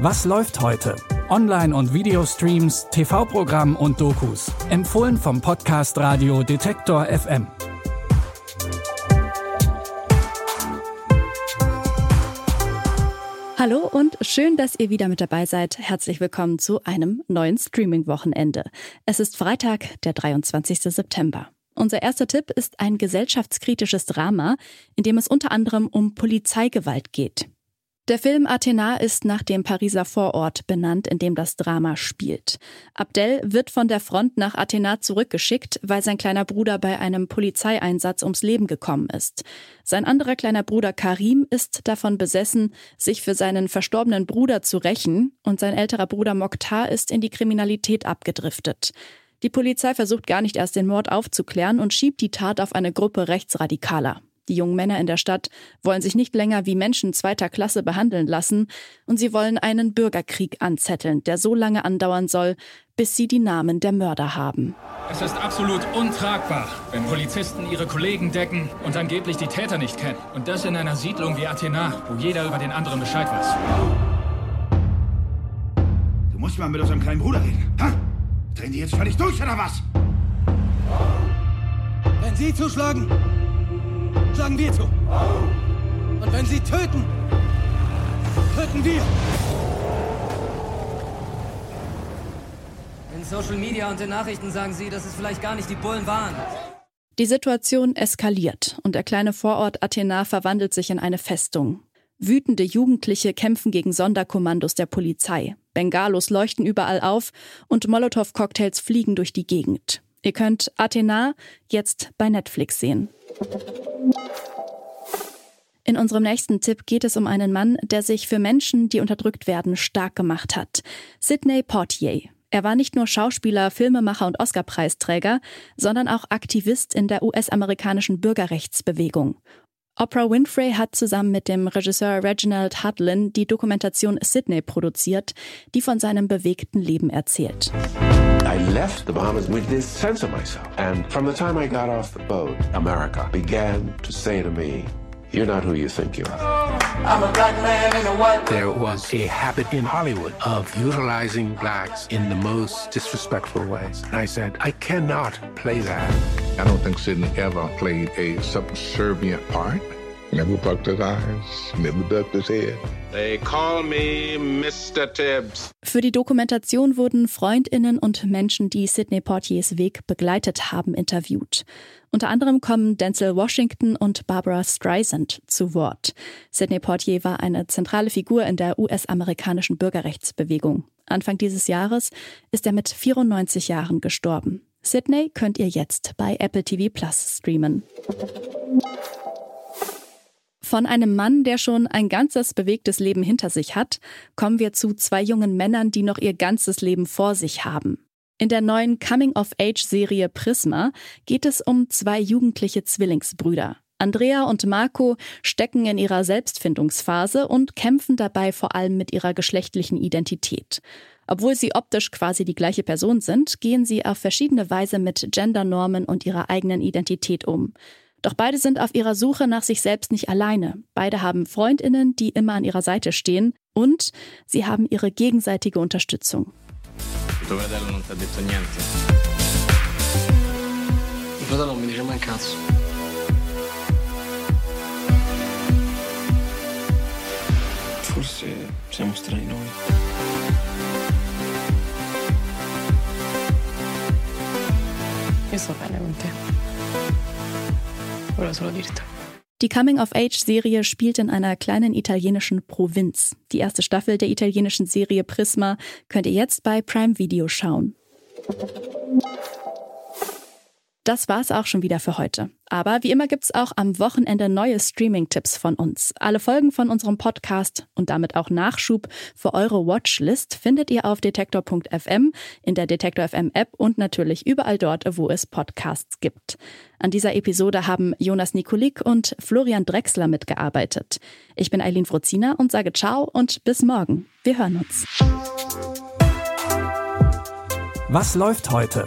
Was läuft heute? Online- und Videostreams, TV-Programm und Dokus. Empfohlen vom Podcast Radio Detektor FM. Hallo und schön, dass ihr wieder mit dabei seid. Herzlich willkommen zu einem neuen Streaming-Wochenende. Es ist Freitag, der 23. September. Unser erster Tipp ist ein gesellschaftskritisches Drama, in dem es unter anderem um Polizeigewalt geht. Der Film Athena ist nach dem Pariser Vorort benannt, in dem das Drama spielt. Abdel wird von der Front nach Athena zurückgeschickt, weil sein kleiner Bruder bei einem Polizeieinsatz ums Leben gekommen ist. Sein anderer kleiner Bruder Karim ist davon besessen, sich für seinen verstorbenen Bruder zu rächen, und sein älterer Bruder Mokhtar ist in die Kriminalität abgedriftet. Die Polizei versucht gar nicht erst den Mord aufzuklären und schiebt die Tat auf eine Gruppe Rechtsradikaler. Die jungen Männer in der Stadt wollen sich nicht länger wie Menschen zweiter Klasse behandeln lassen und sie wollen einen Bürgerkrieg anzetteln, der so lange andauern soll, bis sie die Namen der Mörder haben. Es ist absolut untragbar, wenn Polizisten ihre Kollegen decken und angeblich die Täter nicht kennen. Und das in einer Siedlung wie Athena, wo jeder über den anderen Bescheid weiß. Du musst mal mit unserem kleinen Bruder reden. Ha? Drehen die jetzt völlig durch oder was? Wenn Sie zuschlagen, schlagen wir zu. Und wenn Sie töten, töten wir. In Social Media und den Nachrichten sagen Sie, dass es vielleicht gar nicht die Bullen waren. Die Situation eskaliert und der kleine Vorort Athena verwandelt sich in eine Festung. Wütende Jugendliche kämpfen gegen Sonderkommandos der Polizei. Bengalos leuchten überall auf und Molotow-Cocktails fliegen durch die Gegend. Ihr könnt Athena jetzt bei Netflix sehen. In unserem nächsten Tipp geht es um einen Mann, der sich für Menschen, die unterdrückt werden, stark gemacht hat. Sidney Portier. Er war nicht nur Schauspieler, Filmemacher und Oscarpreisträger, sondern auch Aktivist in der US-amerikanischen Bürgerrechtsbewegung. Oprah Winfrey hat zusammen mit dem Regisseur Reginald Hudlin die Dokumentation Sydney produziert, die von seinem bewegten Leben erzählt. I left the Bahamas with this sense of myself. And from the time I got off the boat, America began to say to me, You're not who you think you are. I'm a black man in a white There was a habit in Hollywood of utilizing blacks in the most disrespectful ways. And I said, I cannot play that. I don't think Sidney ever played a subservient part. Never bucked his eyes, never ducked his head. They call me Mr. Tibbs. Für die Dokumentation wurden Freundinnen und Menschen, die Sidney Portiers Weg begleitet haben, interviewt. Unter anderem kommen Denzel Washington und Barbara Streisand zu Wort. Sidney Portier war eine zentrale Figur in der US-amerikanischen Bürgerrechtsbewegung. Anfang dieses Jahres ist er mit 94 Jahren gestorben. Sidney könnt ihr jetzt bei Apple TV Plus streamen. Von einem Mann, der schon ein ganzes bewegtes Leben hinter sich hat, kommen wir zu zwei jungen Männern, die noch ihr ganzes Leben vor sich haben. In der neuen Coming-of-Age-Serie Prisma geht es um zwei jugendliche Zwillingsbrüder. Andrea und Marco stecken in ihrer Selbstfindungsphase und kämpfen dabei vor allem mit ihrer geschlechtlichen Identität. Obwohl sie optisch quasi die gleiche Person sind, gehen sie auf verschiedene Weise mit Gendernormen und ihrer eigenen Identität um. Doch beide sind auf ihrer Suche nach sich selbst nicht alleine. Beide haben Freundinnen, die immer an ihrer Seite stehen und sie haben ihre gegenseitige Unterstützung. Forse siamo strani noi. Io sto bene con te. Volevo solo dirti. Die Coming-of-Age-Serie spielt in einer kleinen italienischen Provinz. Die erste Staffel der italienischen Serie Prisma könnt ihr jetzt bei Prime Video schauen. Das war's auch schon wieder für heute. Aber wie immer gibt's auch am Wochenende neue Streaming-Tipps von uns. Alle Folgen von unserem Podcast und damit auch Nachschub für eure Watchlist findet ihr auf detektor.fm, in der Detektor FM App und natürlich überall dort, wo es Podcasts gibt. An dieser Episode haben Jonas Nikolik und Florian Drexler mitgearbeitet. Ich bin Eileen Frozina und sage ciao und bis morgen. Wir hören uns. Was läuft heute?